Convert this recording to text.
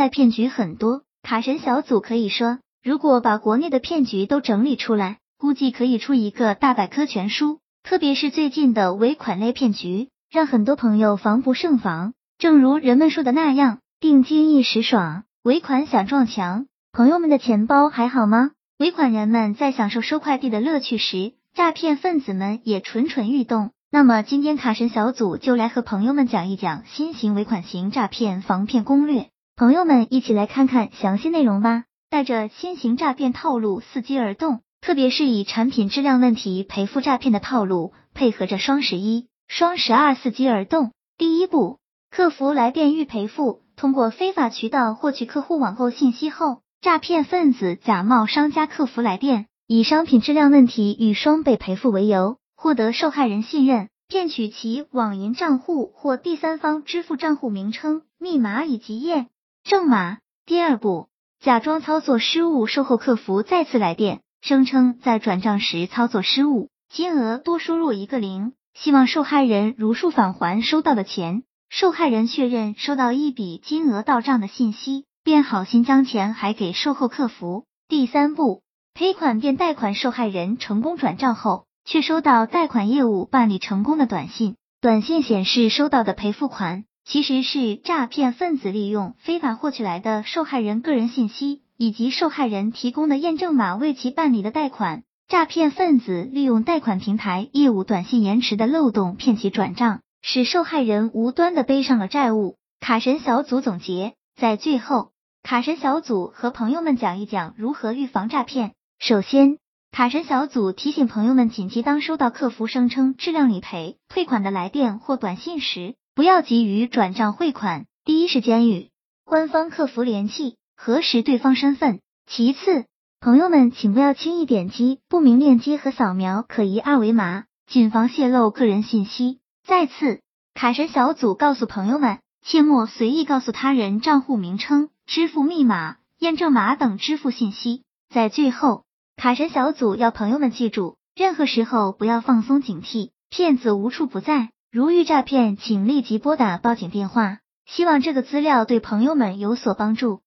在骗局很多，卡神小组可以说，如果把国内的骗局都整理出来，估计可以出一个大百科全书。特别是最近的尾款类骗局，让很多朋友防不胜防。正如人们说的那样，定金一时爽，尾款想撞墙。朋友们的钱包还好吗？尾款人们在享受收快递的乐趣时，诈骗分子们也蠢蠢欲动。那么今天卡神小组就来和朋友们讲一讲新型尾款型诈骗防骗攻略。朋友们一起来看看详细内容吧。带着新型诈骗套路伺机而动。特别是以产品质量问题赔付诈骗的套路，配合着双十一、双十二伺机而动。第一步，客服来电预赔付，通过非法渠道获取客户网购信息后，诈骗分子假冒商家客服来电，以商品质量问题与双倍赔付为由，获得受害人信任，骗取其网银账户或第三方支付账户名称、密码以及验正码。第二步，假装操作失误，售后客服再次来电。声称在转账时操作失误，金额多输入一个零，希望受害人如数返还收到的钱。受害人确认收到一笔金额到账的信息，便好心将钱还给售后客服。第三步，赔款变贷款，受害人成功转账后，却收到贷款业务办理成功的短信。短信显示收到的赔付款，其实是诈骗分子利用非法获取来的受害人个人信息。以及受害人提供的验证码为其办理的贷款，诈骗分子利用贷款平台业务短信延迟的漏洞骗其转账，使受害人无端的背上了债务。卡神小组总结，在最后，卡神小组和朋友们讲一讲如何预防诈骗。首先，卡神小组提醒朋友们，紧急当收到客服声称质量理赔、退款的来电或短信时，不要急于转账汇款，第一时间与官方客服联系。核实对方身份。其次，朋友们请不要轻易点击不明链接和扫描可疑二维码，谨防泄露个人信息。再次，卡神小组告诉朋友们，切莫随意告诉他人账户名称、支付密码、验证码等支付信息。在最后，卡神小组要朋友们记住，任何时候不要放松警惕，骗子无处不在。如遇诈骗，请立即拨打报警电话。希望这个资料对朋友们有所帮助。